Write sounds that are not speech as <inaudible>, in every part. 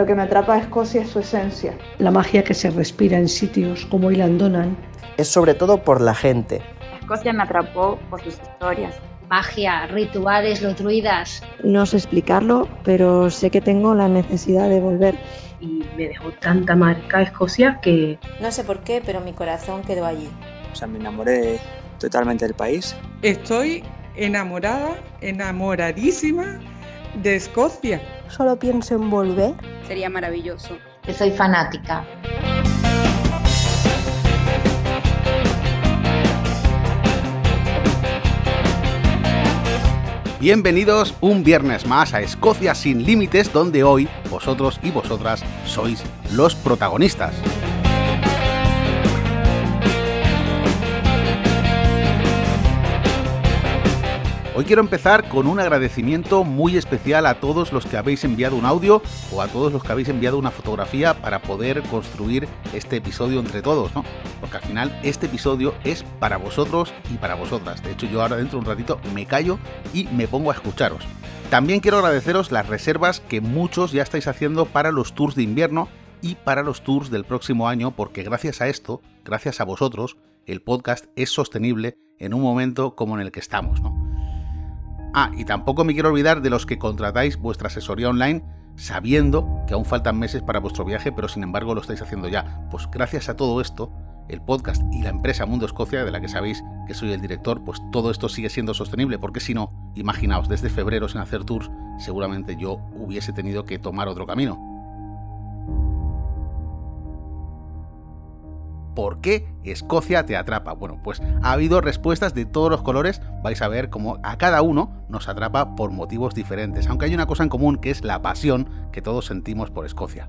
Lo que me atrapa a Escocia es su esencia. La magia que se respira en sitios como Ilandonan. Es sobre todo por la gente. Escocia me atrapó por sus historias. Magia, rituales, los druidas. No sé explicarlo, pero sé que tengo la necesidad de volver. Y me dejó tanta marca Escocia que... No sé por qué, pero mi corazón quedó allí. O sea, me enamoré totalmente del país. Estoy enamorada, enamoradísima de Escocia. Solo pienso en volver. Sería maravilloso. Que soy fanática. Bienvenidos un viernes más a Escocia sin Límites, donde hoy vosotros y vosotras sois los protagonistas. Hoy quiero empezar con un agradecimiento muy especial a todos los que habéis enviado un audio o a todos los que habéis enviado una fotografía para poder construir este episodio entre todos, ¿no? Porque al final este episodio es para vosotros y para vosotras. De hecho, yo ahora dentro de un ratito me callo y me pongo a escucharos. También quiero agradeceros las reservas que muchos ya estáis haciendo para los tours de invierno y para los tours del próximo año, porque gracias a esto, gracias a vosotros, el podcast es sostenible en un momento como en el que estamos, ¿no? Ah, y tampoco me quiero olvidar de los que contratáis vuestra asesoría online sabiendo que aún faltan meses para vuestro viaje, pero sin embargo lo estáis haciendo ya. Pues gracias a todo esto, el podcast y la empresa Mundo Escocia, de la que sabéis que soy el director, pues todo esto sigue siendo sostenible, porque si no, imaginaos, desde febrero sin hacer tours, seguramente yo hubiese tenido que tomar otro camino. ¿Por qué Escocia te atrapa? Bueno, pues ha habido respuestas de todos los colores, vais a ver cómo a cada uno nos atrapa por motivos diferentes, aunque hay una cosa en común que es la pasión que todos sentimos por Escocia.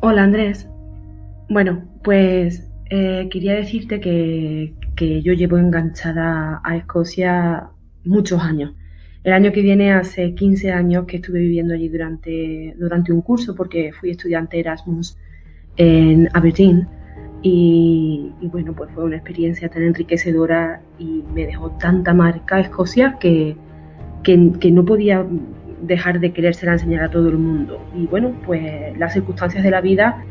Hola Andrés. Bueno, pues eh, quería decirte que, que yo llevo enganchada a Escocia muchos años. El año que viene hace 15 años que estuve viviendo allí durante, durante un curso porque fui estudiante Erasmus en Aberdeen. Y, bueno, pues fue una experiencia tan enriquecedora y me dejó tanta marca Escocia que, que, no podía dejar de querérsela enseñar a todo el mundo. Y bueno, pues las circunstancias de la vida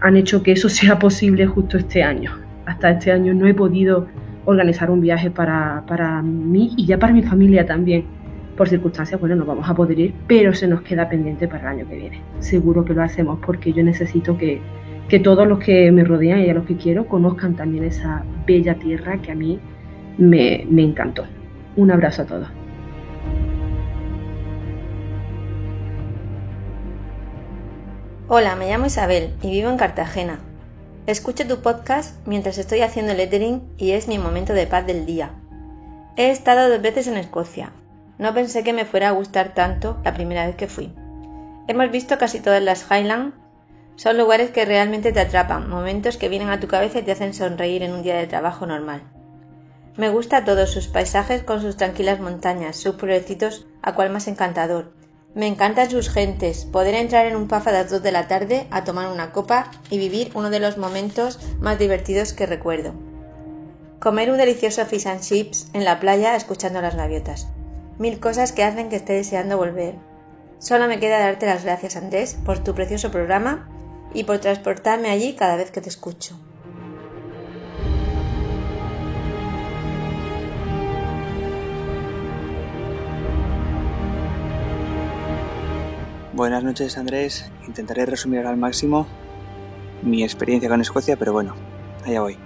han hecho que eso <laughs> sea posible justo este año. Hasta este año no he podido organizar un viaje para, para mí y ya para mi familia también. Por circunstancias, bueno, no vamos a poder ir, pero se nos queda pendiente para el año que viene. Seguro que lo hacemos porque yo necesito que, que todos los que me rodean y a los que quiero conozcan también esa bella tierra que a mí me, me encantó. Un abrazo a todos. Hola, me llamo Isabel y vivo en Cartagena. Escucho tu podcast mientras estoy haciendo lettering y es mi momento de paz del día. He estado dos veces en Escocia. No pensé que me fuera a gustar tanto la primera vez que fui. Hemos visto casi todas las Highlands son lugares que realmente te atrapan, momentos que vienen a tu cabeza y te hacen sonreír en un día de trabajo normal. Me gusta todos sus paisajes con sus tranquilas montañas, sus pueblecitos a cual más encantador. Me encantan sus gentes, poder entrar en un pub a las 2 de la tarde a tomar una copa y vivir uno de los momentos más divertidos que recuerdo. Comer un delicioso fish and chips en la playa escuchando las gaviotas. Mil cosas que hacen que esté deseando volver. Solo me queda darte las gracias Andrés por tu precioso programa y por transportarme allí cada vez que te escucho. Buenas noches Andrés, intentaré resumir al máximo mi experiencia con Escocia, pero bueno, allá voy.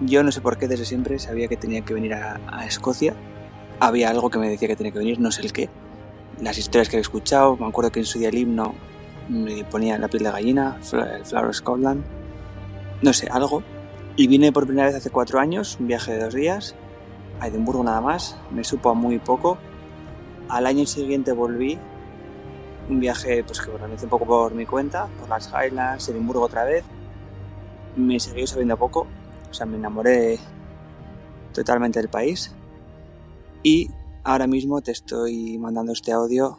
Yo no sé por qué desde siempre sabía que tenía que venir a, Escocia. Había algo que me decía que tenía que venir, no sé el qué. Las historias que he escuchado, me acuerdo que en su día el himno me ponía la piel de gallina, el Flower Scotland, no sé, algo. Y vine por primera vez hace cuatro años, un viaje de dos días, a Edimburgo nada más, me supo a muy poco. Al año siguiente volví, un viaje pues que organizé un poco por mi cuenta, por las Highlands, Edimburgo otra vez. Me seguí sabiendo poco, o sea, me enamoré totalmente del país. Y ahora mismo te estoy mandando este audio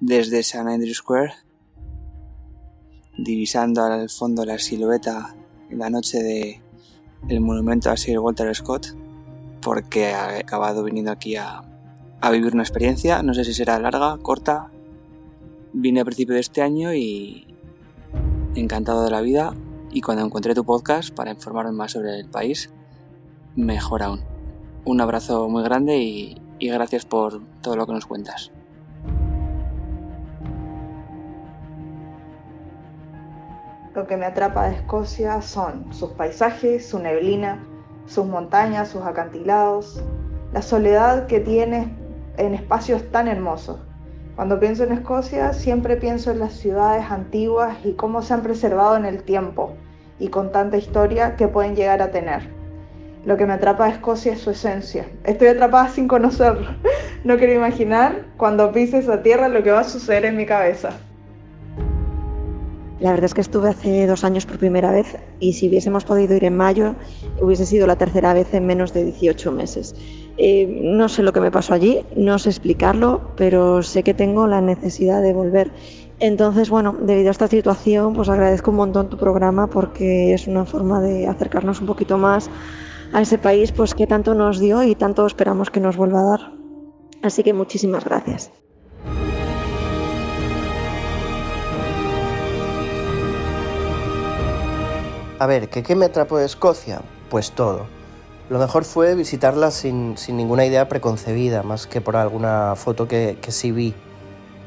desde St. Andrew Square, divisando al fondo la silueta en la noche de el monumento a Sir Walter Scott porque he acabado viniendo aquí a, a vivir una experiencia. No sé si será larga, corta. Vine a principio de este año y encantado de la vida. Y cuando encontré tu podcast para informarme más sobre el país, mejor aún. Un abrazo muy grande y, y gracias por todo lo que nos cuentas. Lo que me atrapa de Escocia son sus paisajes, su neblina, sus montañas, sus acantilados, la soledad que tiene en espacios tan hermosos. Cuando pienso en Escocia siempre pienso en las ciudades antiguas y cómo se han preservado en el tiempo y con tanta historia que pueden llegar a tener. Lo que me atrapa de Escocia es su esencia. Estoy atrapada sin conocerlo. <laughs> No quiero imaginar cuando pise esa tierra lo que va a suceder en mi cabeza. La verdad es que estuve hace dos años por primera vez y si hubiésemos podido ir en mayo hubiese sido la tercera vez en menos de 18 meses. Eh, no sé lo que me pasó allí, no sé explicarlo, pero sé que tengo la necesidad de volver. Entonces, bueno, debido a esta situación, pues agradezco un montón tu programa porque es una forma de acercarnos un poquito más a ese país pues que tanto nos dio y tanto esperamos que nos vuelva a dar. Así que muchísimas gracias. A ver, ¿qué, ¿qué me atrapó de Escocia? Pues todo. Lo mejor fue visitarla sin, sin ninguna idea preconcebida, más que por alguna foto que, que sí vi.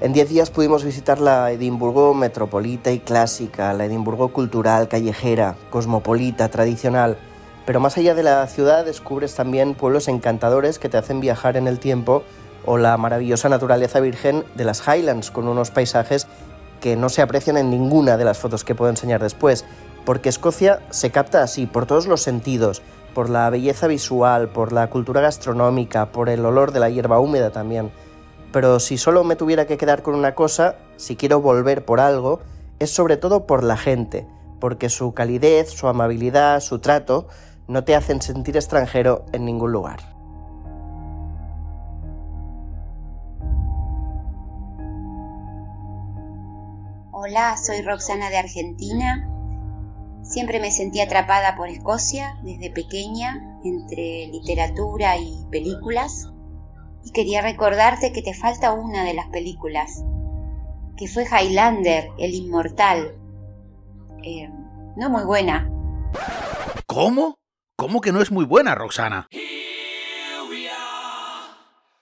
En 10 días pudimos visitar la Edimburgo metropolita y clásica, la Edimburgo cultural, callejera, cosmopolita, tradicional. Pero más allá de la ciudad descubres también pueblos encantadores que te hacen viajar en el tiempo o la maravillosa naturaleza virgen de las Highlands con unos paisajes que no se aprecian en ninguna de las fotos que puedo enseñar después porque Escocia se capta así, por todos los sentidos, por la belleza visual, por la cultura gastronómica, por el olor de la hierba húmeda también. Pero si solo me tuviera que quedar con una cosa, si quiero volver por algo, es sobre todo por la gente, porque su calidez, su amabilidad, su trato, no te hacen sentir extranjero en ningún lugar. Hola, soy Roxana de Argentina Siempre me sentí atrapada por Escocia desde pequeña, entre literatura y películas. Y quería recordarte que te falta una de las películas, que fue Highlander, el inmortal. Eh, no muy buena. ¿Cómo? ¿Cómo que no es muy buena, Roxana?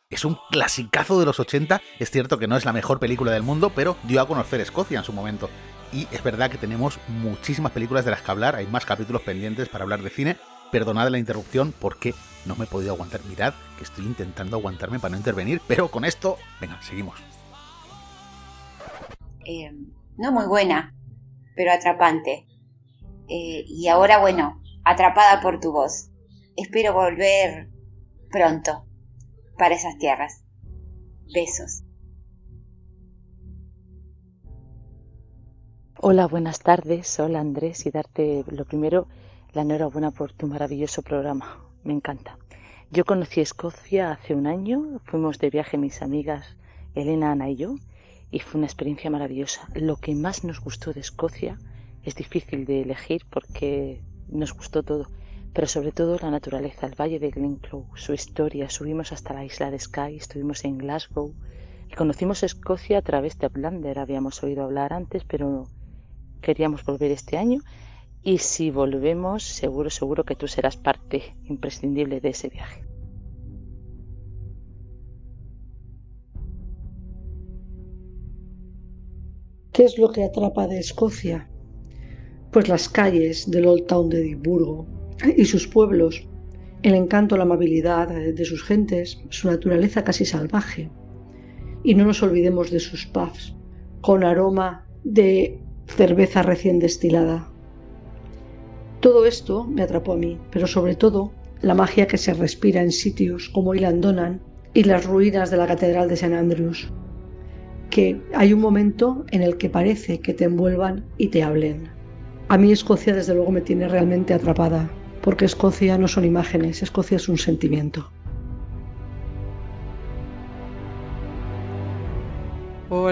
Es un clasicazo de los 80. Es cierto que no es la mejor película del mundo, pero dio a conocer Escocia en su momento y es verdad que tenemos muchísimas películas de las que hablar, hay más capítulos pendientes para hablar de cine. Perdonad la interrupción porque no me he podido aguantar. Mirad que estoy intentando aguantarme para no intervenir, pero con esto, venga, seguimos. Eh, no muy buena, pero atrapante. Eh, y ahora, bueno, atrapada por tu voz. Espero volver pronto para esas tierras. Besos. Hola, buenas tardes. Hola Andrés y darte lo primero la enhorabuena por tu maravilloso programa. Me encanta. Yo conocí Escocia hace un año, fuimos de viaje mis amigas Elena, Ana y yo, y fue una experiencia maravillosa. Lo que más nos gustó de Escocia es difícil de elegir porque nos gustó todo, pero sobre todo la naturaleza, el valle de Glenclough, su historia. Subimos hasta la isla de Skye, estuvimos en Glasgow y conocimos Escocia a través de Outlander. Habíamos oído hablar antes, pero queríamos volver este año y si volvemos seguro, seguro que tú serás parte imprescindible de ese viaje. ¿Qué es lo que atrapa de Escocia? Pues las calles del Old Town de Edimburgo y sus pueblos, el encanto, la amabilidad de sus gentes, su naturaleza casi salvaje. Y no nos olvidemos de sus pubs, con aroma de cerveza recién destilada. Todo esto me atrapó a mí, pero sobre todo la magia que se respira en sitios como Ilandonan y las ruinas de la Catedral de St. Andrews, que hay un momento en el que parece que te envuelvan y te hablen. A mí Escocia desde luego me tiene realmente atrapada, porque Escocia no son imágenes, Escocia es un sentimiento.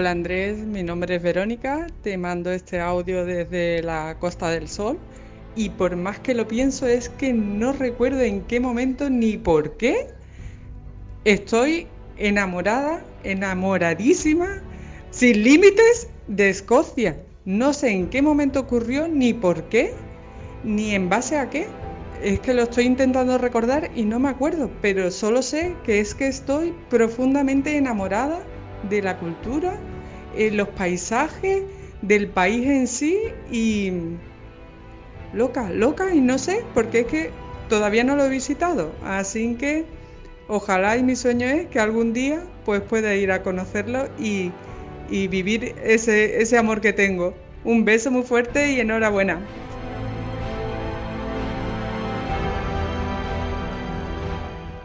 Hola Andrés, mi nombre es Verónica, te mando este audio desde la Costa del Sol y por más que lo pienso es que no recuerdo en qué momento ni por qué estoy enamorada, enamoradísima, sin límites de Escocia. No sé en qué momento ocurrió, ni por qué, ni en base a qué. Es que lo estoy intentando recordar y no me acuerdo, pero solo sé que es que estoy profundamente enamorada de la cultura, eh, los paisajes, del país en sí y loca, loca y no sé, porque es que todavía no lo he visitado, así que ojalá y mi sueño es que algún día pues pueda ir a conocerlo y, y vivir ese, ese amor que tengo. Un beso muy fuerte y enhorabuena.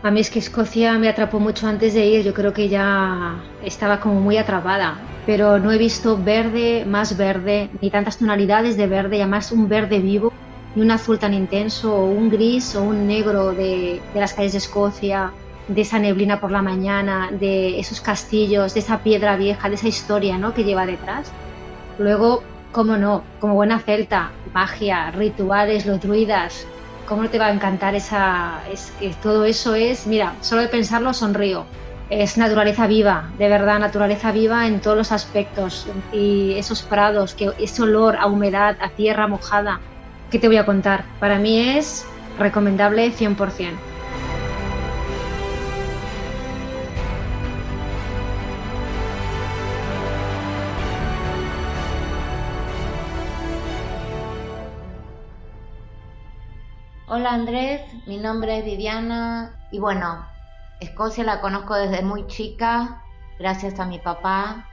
A mí es que Escocia me atrapó mucho antes de ir, yo creo que ya estaba como muy atrapada, pero no he visto verde más verde, ni tantas tonalidades de verde, y además un verde vivo, ni un azul tan intenso, o un gris o un negro de, de las calles de Escocia, de esa neblina por la mañana, de esos castillos, de esa piedra vieja, de esa historia ¿no? que lleva detrás. Luego, cómo no, como buena celta, magia, rituales, los druidas, ¿cómo te va a encantar esa, es que todo eso es, mira, solo de pensarlo sonrío. Es naturaleza viva, de verdad, naturaleza viva en todos los aspectos. Y esos prados, que ese olor a humedad, a tierra mojada, ¿qué te voy a contar? Para mí es recomendable 100%. Hola Andrés, mi nombre es Viviana y bueno, Escocia la conozco desde muy chica, gracias a mi papá.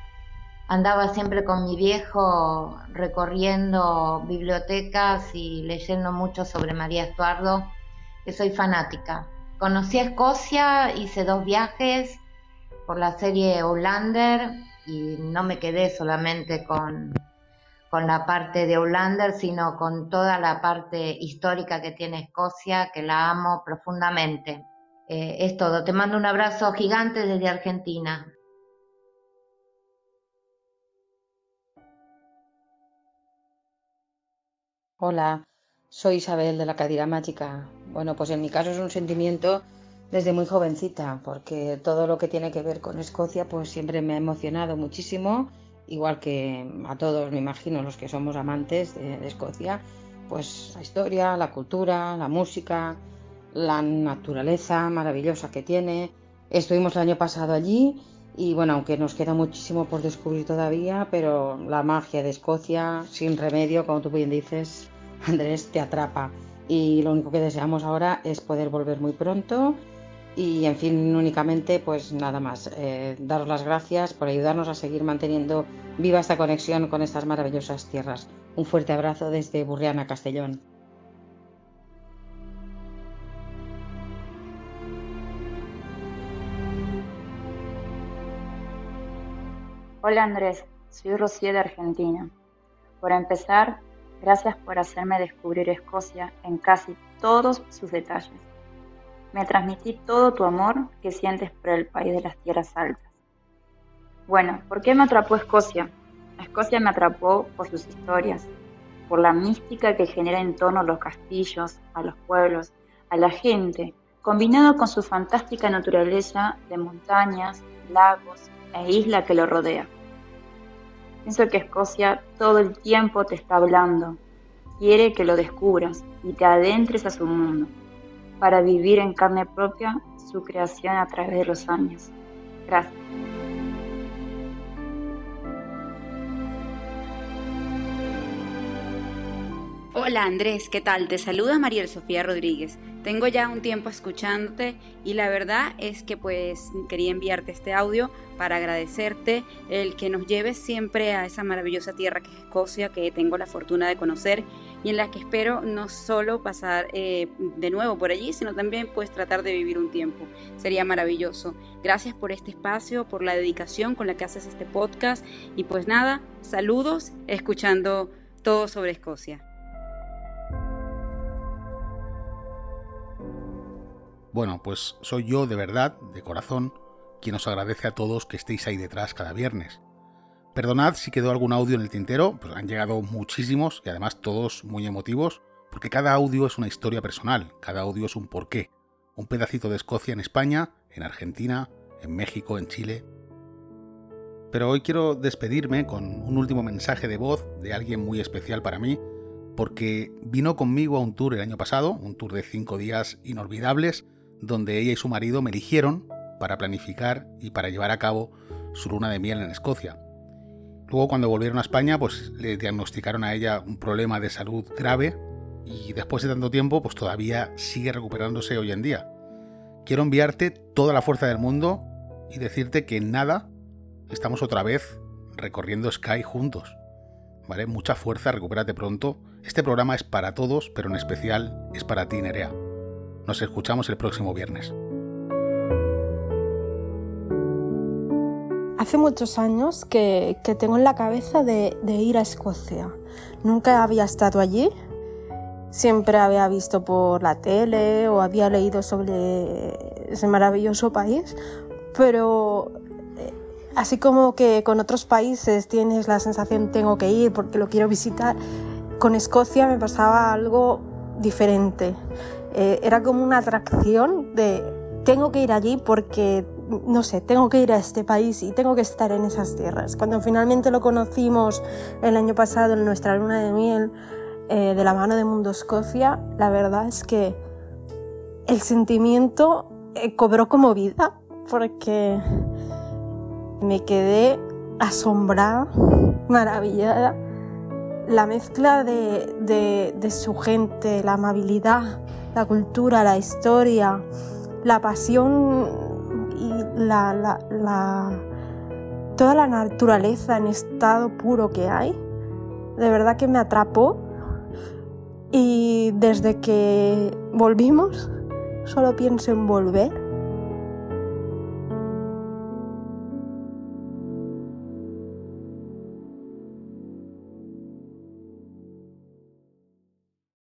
Andaba siempre con mi viejo recorriendo bibliotecas y leyendo mucho sobre María Estuardo, que soy fanática. Conocí a Escocia, hice dos viajes por la serie Hollander y no me quedé solamente con con la parte de Hollander, sino con toda la parte histórica que tiene Escocia, que la amo profundamente. Eh, es todo. Te mando un abrazo gigante desde Argentina. Hola, soy Isabel de la Cadira Mágica. Bueno, pues en mi caso es un sentimiento desde muy jovencita, porque todo lo que tiene que ver con Escocia, pues siempre me ha emocionado muchísimo igual que a todos, me imagino, los que somos amantes de, Escocia, pues la historia, la cultura, la música, la naturaleza maravillosa que tiene. Estuvimos el año pasado allí y bueno, aunque nos queda muchísimo por descubrir todavía, pero la magia de Escocia, sin remedio, como tú bien dices, Andrés, te atrapa. Y lo único que deseamos ahora es poder volver muy pronto y en fin, únicamente pues nada más, eh, daros las gracias por ayudarnos a seguir manteniendo viva esta conexión con estas maravillosas tierras. Un fuerte abrazo desde Burriana, Castellón. Hola Andrés, soy Rocío de Argentina. Por empezar, gracias por hacerme descubrir Escocia en casi todos sus detalles me transmití todo tu amor que sientes por el país de las tierras altas. Bueno, ¿por qué me atrapó Escocia? Escocia me atrapó por sus historias, por la mística que genera en torno a los castillos, a los pueblos, a la gente, combinado con su fantástica naturaleza de montañas, lagos e isla que lo rodea. Pienso que Escocia todo el tiempo te está hablando, quiere que lo descubras y te adentres a su mundo para vivir en carne propia su creación a través de los años. Gracias. Hola Andrés, ¿qué tal? Te saluda Mariel Sofía Rodríguez. Tengo ya un tiempo escuchándote y la verdad es que pues quería enviarte este audio para agradecerte el que nos lleves siempre a esa maravillosa tierra que es Escocia, que tengo la fortuna de conocer y en la que espero no solo pasar eh, de nuevo por allí, sino también pues tratar de vivir un tiempo. Sería maravilloso. Gracias por este espacio, por la dedicación con la que haces este podcast y pues nada, saludos escuchando todo sobre Escocia. Bueno, pues soy yo de verdad, de corazón, quien os agradece a todos que estéis ahí detrás cada viernes. Perdonad si quedó algún audio en el tintero, pues han llegado muchísimos y además todos muy emotivos, porque cada audio es una historia personal, cada audio es un porqué, un pedacito de Escocia en España, en Argentina, en México, en Chile. Pero hoy quiero despedirme con un último mensaje de voz de alguien muy especial para mí, porque vino conmigo a un tour el año pasado, un tour de cinco días inolvidables, donde ella y su marido me eligieron para planificar y para llevar a cabo su luna de miel en Escocia. Luego cuando volvieron a España, pues le diagnosticaron a ella un problema de salud grave y después de tanto tiempo, pues todavía sigue recuperándose hoy en día. Quiero enviarte toda la fuerza del mundo y decirte que nada, estamos otra vez recorriendo Sky juntos. ¿Vale? Mucha fuerza, recupérate pronto. Este programa es para todos, pero en especial es para ti, Nerea. Nos escuchamos el próximo viernes. Hace muchos años que, tengo en la cabeza de, de ir a Escocia. Nunca había estado allí, siempre había visto por la tele o había leído sobre ese maravilloso país, pero eh, así como que con otros países tienes la sensación tengo que ir porque lo quiero visitar, con Escocia me pasaba algo diferente. Eh, era como una atracción de tengo que ir allí porque no sé, tengo que ir a este país y tengo que estar en esas tierras. Cuando finalmente lo conocimos el año pasado en nuestra luna de miel, eh, de la mano de Mundo Escocia, la verdad es que el sentimiento eh, cobró como vida porque me quedé asombrada, maravillada. La mezcla de, de su gente, la amabilidad, la cultura, la historia, la pasión y la, la, la, toda la naturaleza en estado puro que hay, de verdad que me atrapó. Y desde que volvimos, solo pienso en volver